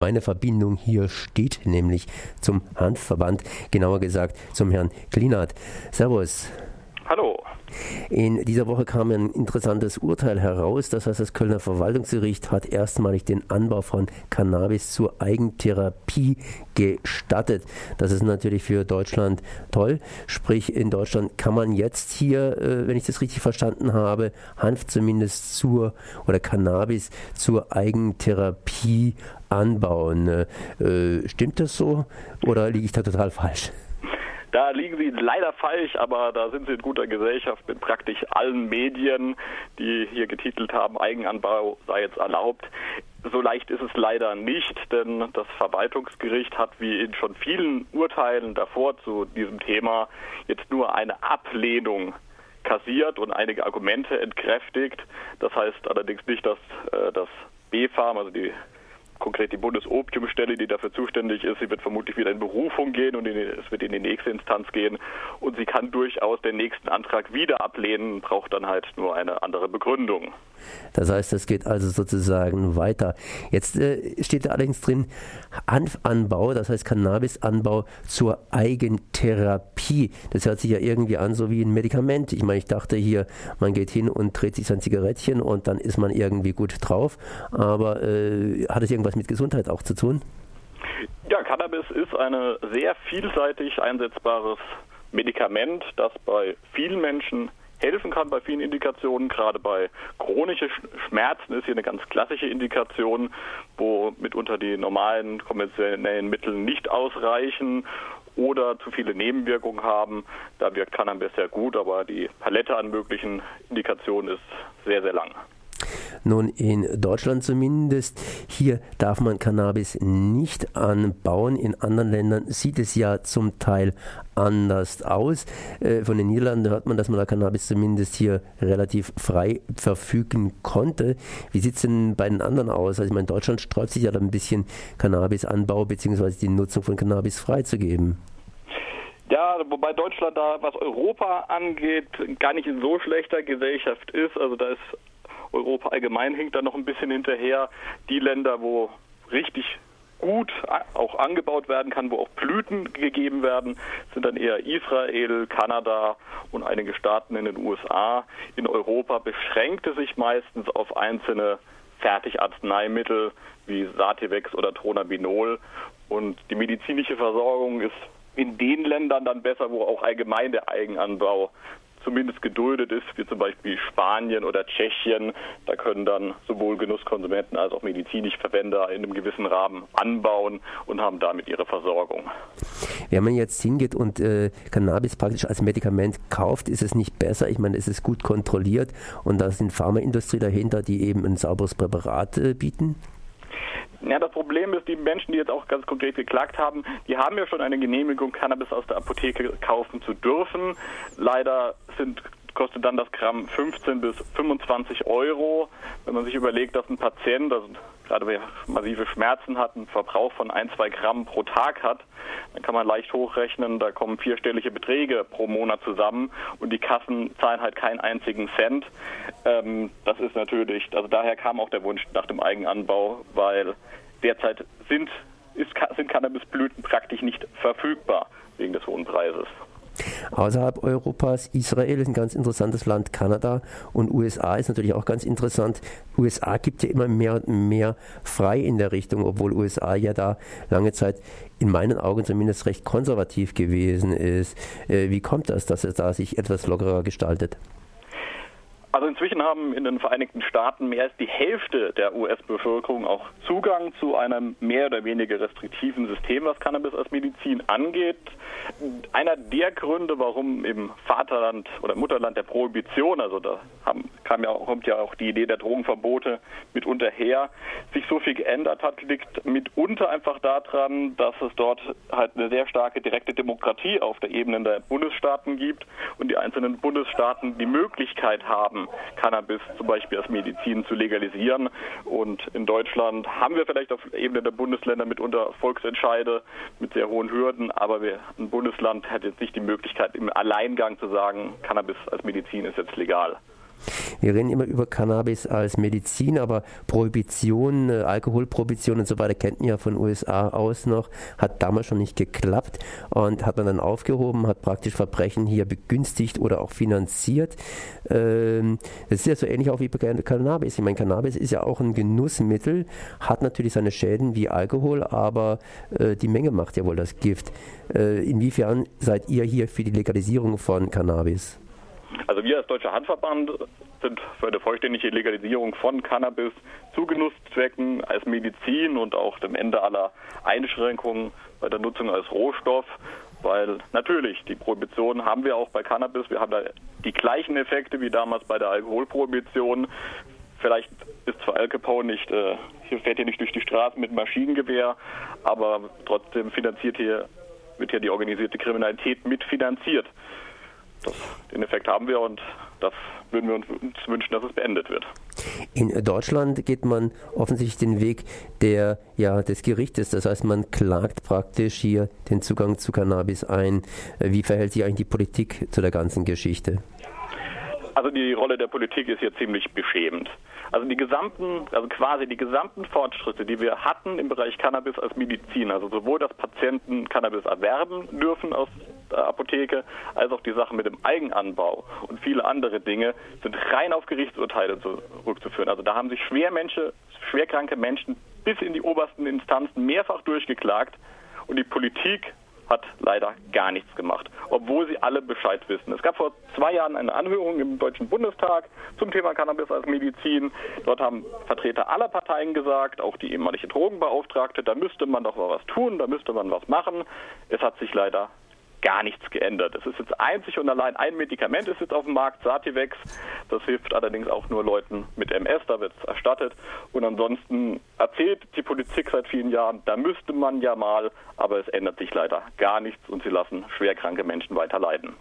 Meine Verbindung hier steht nämlich zum Hanfverband, genauer gesagt zum Herrn Klinat. Servus. Hallo. In dieser Woche kam ein interessantes Urteil heraus. Das heißt, das Kölner Verwaltungsgericht hat erstmalig den Anbau von Cannabis zur Eigentherapie gestattet. Das ist natürlich für Deutschland toll. Sprich, in Deutschland kann man jetzt hier, äh, wenn ich das richtig verstanden habe, Hanf zumindest zur oder Cannabis zur Eigentherapie anbauen. Äh, stimmt das so oder liege ich da total falsch? Da liegen Sie leider falsch, aber da sind Sie in guter Gesellschaft mit praktisch allen Medien, die hier getitelt haben, Eigenanbau sei jetzt erlaubt. So leicht ist es leider nicht, denn das Verwaltungsgericht hat wie in schon vielen Urteilen davor zu diesem Thema jetzt nur eine Ablehnung kassiert und einige Argumente entkräftigt. Das heißt allerdings nicht, dass äh, das B-Farm, also die konkret die Bundesopiumstelle, die dafür zuständig ist. Sie wird vermutlich wieder in Berufung gehen und es wird in die nächste Instanz gehen. Und sie kann durchaus den nächsten Antrag wieder ablehnen, braucht dann halt nur eine andere Begründung. Das heißt, es geht also sozusagen weiter. Jetzt äh, steht da allerdings drin, Hanfanbau, das heißt Cannabisanbau zur Eigentherapie. Das hört sich ja irgendwie an, so wie ein Medikament. Ich meine, ich dachte hier, man geht hin und dreht sich sein Zigarettchen und dann ist man irgendwie gut drauf. Aber äh, hat es irgendwas mit Gesundheit auch zu tun? Ja, Cannabis ist ein sehr vielseitig einsetzbares Medikament, das bei vielen Menschen helfen kann bei vielen Indikationen. Gerade bei chronischen Schmerzen ist hier eine ganz klassische Indikation, wo mitunter die normalen konventionellen Mittel nicht ausreichen oder zu viele Nebenwirkungen haben. Da wirkt Cannabis sehr gut, aber die Palette an möglichen Indikationen ist sehr, sehr lang. Nun, in Deutschland zumindest, hier darf man Cannabis nicht anbauen. In anderen Ländern sieht es ja zum Teil anders aus. Äh, von den Niederlanden hört man, dass man da Cannabis zumindest hier relativ frei verfügen konnte. Wie sieht es denn bei den anderen aus? Also ich meine, Deutschland sträubt sich ja da ein bisschen Cannabisanbau bzw. die Nutzung von Cannabis freizugeben. Ja, wobei Deutschland da, was Europa angeht, gar nicht in so schlechter Gesellschaft ist. Also da ist Europa allgemein hinkt da noch ein bisschen hinterher. Die Länder, wo richtig gut auch angebaut werden kann, wo auch Blüten gegeben werden, sind dann eher Israel, Kanada und einige Staaten in den USA. In Europa beschränkt es sich meistens auf einzelne Fertigarzneimittel wie Sativex oder Tronabinol und die medizinische Versorgung ist in den Ländern dann besser, wo auch allgemein der Eigenanbau zumindest geduldet ist, wie zum Beispiel Spanien oder Tschechien. Da können dann sowohl Genusskonsumenten als auch medizinische Verwender in einem gewissen Rahmen anbauen und haben damit ihre Versorgung. Wenn man jetzt hingeht und äh, Cannabis praktisch als Medikament kauft, ist es nicht besser. Ich meine, es ist gut kontrolliert und da sind Pharmaindustrie dahinter, die eben ein sauberes Präparat äh, bieten. Ja, das Problem ist, die Menschen, die jetzt auch ganz konkret geklagt haben, die haben ja schon eine Genehmigung, Cannabis aus der Apotheke kaufen zu dürfen. Leider sind kostet dann das Gramm 15 bis 25 Euro. Wenn man sich überlegt, dass ein Patient, also gerade wer massive Schmerzen hat, einen Verbrauch von ein, zwei Gramm pro Tag hat, dann kann man leicht hochrechnen, da kommen vierstellige Beträge pro Monat zusammen und die Kassen zahlen halt keinen einzigen Cent. Ähm, das ist natürlich, also daher kam auch der Wunsch nach dem Eigenanbau, weil derzeit sind, ist, sind Cannabisblüten praktisch nicht verfügbar wegen des hohen Preises. Außerhalb Europas, Israel ist ein ganz interessantes Land, Kanada und USA ist natürlich auch ganz interessant. USA gibt ja immer mehr und mehr frei in der Richtung, obwohl USA ja da lange Zeit in meinen Augen zumindest recht konservativ gewesen ist. Äh, wie kommt das, dass es da sich etwas lockerer gestaltet? Also inzwischen haben in den Vereinigten Staaten mehr als die Hälfte der US-Bevölkerung auch Zugang zu einem mehr oder weniger restriktiven System, was Cannabis als Medizin angeht. Einer der Gründe, warum im Vaterland oder Mutterland der Prohibition, also da haben, kam ja, kommt ja auch die Idee der Drogenverbote mitunter her, sich so viel geändert hat, liegt mitunter einfach daran, dass es dort halt eine sehr starke direkte Demokratie auf der Ebene der Bundesstaaten gibt und die einzelnen Bundesstaaten die Möglichkeit haben, Cannabis zum Beispiel als Medizin zu legalisieren. Und in Deutschland haben wir vielleicht auf Ebene der Bundesländer mitunter Volksentscheide mit sehr hohen Hürden, aber wir, ein Bundesland hat jetzt nicht die Möglichkeit, im Alleingang zu sagen, Cannabis als Medizin ist jetzt legal. Wir reden immer über Cannabis als Medizin, aber Prohibition, äh, Alkoholprohibition und so weiter kennt man ja von USA aus noch, hat damals schon nicht geklappt und hat man dann aufgehoben, hat praktisch Verbrechen hier begünstigt oder auch finanziert. Ähm, das ist ja so ähnlich auch wie bei Cannabis. Ich meine, Cannabis ist ja auch ein Genussmittel, hat natürlich seine Schäden wie Alkohol, aber äh, die Menge macht ja wohl das Gift. Äh, inwiefern seid ihr hier für die Legalisierung von Cannabis? Also wir als Deutscher Handverband sind für eine vollständige Legalisierung von Cannabis zu Genusszwecken als Medizin und auch dem Ende aller Einschränkungen bei der Nutzung als Rohstoff, weil natürlich die Prohibition haben wir auch bei Cannabis. Wir haben da die gleichen Effekte wie damals bei der Alkoholprohibition. Vielleicht ist zwar Al Capone nicht, äh, hier fährt hier nicht durch die Straßen mit Maschinengewehr, aber trotzdem finanziert hier, wird hier die organisierte Kriminalität mitfinanziert. Das, den Effekt haben wir und das würden wir uns wünschen, dass es beendet wird. In Deutschland geht man offensichtlich den Weg der, ja, des Gerichtes. Das heißt, man klagt praktisch hier den Zugang zu Cannabis ein. Wie verhält sich eigentlich die Politik zu der ganzen Geschichte? Also die Rolle der Politik ist hier ziemlich beschämend. Also die gesamten, also quasi die gesamten Fortschritte, die wir hatten im Bereich Cannabis als Medizin, also sowohl, dass Patienten Cannabis erwerben dürfen aus Apotheke, als auch die Sache mit dem Eigenanbau und viele andere Dinge, sind rein auf Gerichtsurteile zurückzuführen. Also da haben sich schwermenschen, schwerkranke Menschen bis in die obersten Instanzen mehrfach durchgeklagt und die Politik hat leider gar nichts gemacht, obwohl sie alle Bescheid wissen. Es gab vor zwei Jahren eine Anhörung im Deutschen Bundestag zum Thema Cannabis als Medizin. Dort haben Vertreter aller Parteien gesagt, auch die ehemalige Drogenbeauftragte, da müsste man doch mal was tun, da müsste man was machen. Es hat sich leider gar nichts geändert. Es ist jetzt einzig und allein ein Medikament ist jetzt auf dem Markt, Sativex. Das hilft allerdings auch nur Leuten mit MS, da wird es erstattet. Und ansonsten erzählt die Politik seit vielen Jahren, da müsste man ja mal, aber es ändert sich leider gar nichts und sie lassen schwerkranke Menschen weiter leiden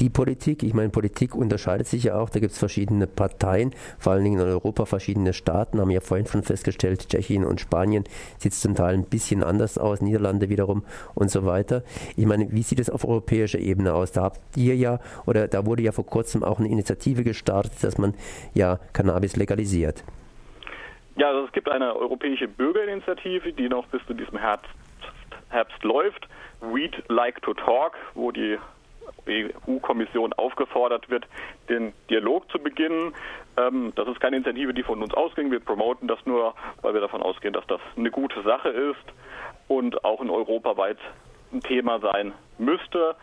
die Politik. Ich meine, Politik unterscheidet sich ja auch. Da gibt es verschiedene Parteien, vor allen Dingen in Europa verschiedene Staaten, haben ja vorhin schon festgestellt, Tschechien und Spanien sieht es zum Teil ein bisschen anders aus, Niederlande wiederum und so weiter. Ich meine, wie sieht es auf europäischer Ebene aus? Da habt ihr ja, oder da wurde ja vor kurzem auch eine Initiative gestartet, dass man ja Cannabis legalisiert. Ja, also es gibt eine europäische Bürgerinitiative, die noch bis zu diesem Herbst, Herbst läuft. We'd Like to Talk, wo die EU-Kommission aufgefordert wird, den Dialog zu beginnen. Ähm, das ist keine Initiative, die von uns ausging. Wir promoten das nur, weil wir davon ausgehen, dass das eine gute Sache ist und auch in europaweit ein Thema sein müsste.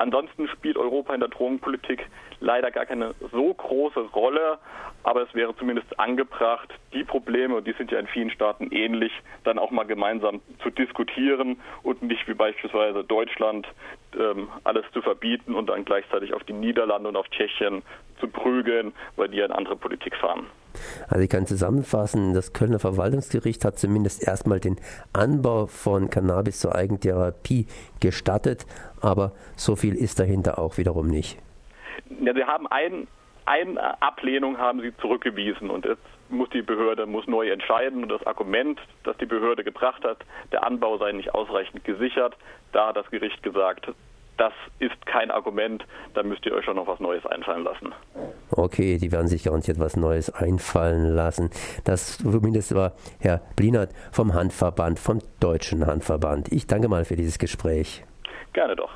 Ansonsten spielt Europa in der Drogenpolitik leider gar keine so große Rolle, aber es wäre zumindest angebracht, die Probleme, und die sind ja in vielen Staaten ähnlich, dann auch mal gemeinsam zu diskutieren und nicht wie beispielsweise Deutschland ähm, alles zu verbieten und dann gleichzeitig auf die Niederlande und auf Tschechien zu prügeln, weil die eine andere Politik fahren. Also ich kann zusammenfassen, das Kölner Verwaltungsgericht hat zumindest erstmal den Anbau von Cannabis zur Eigentherapie gestattet, aber so viel ist dahinter auch wiederum nicht. Ja, sie haben ein, eine Ablehnung haben sie zurückgewiesen und jetzt muss die Behörde muss neu entscheiden und das Argument, das die Behörde gebracht hat, der Anbau sei nicht ausreichend gesichert, da hat das Gericht gesagt, das ist kein Argument, da müsst ihr euch schon noch was Neues einfallen lassen. Okay, die werden sich ganz etwas Neues einfallen lassen. Das zumindest war Herr Blinert vom Handverband, vom Deutschen Handverband. Ich danke mal für dieses Gespräch. Gerne doch.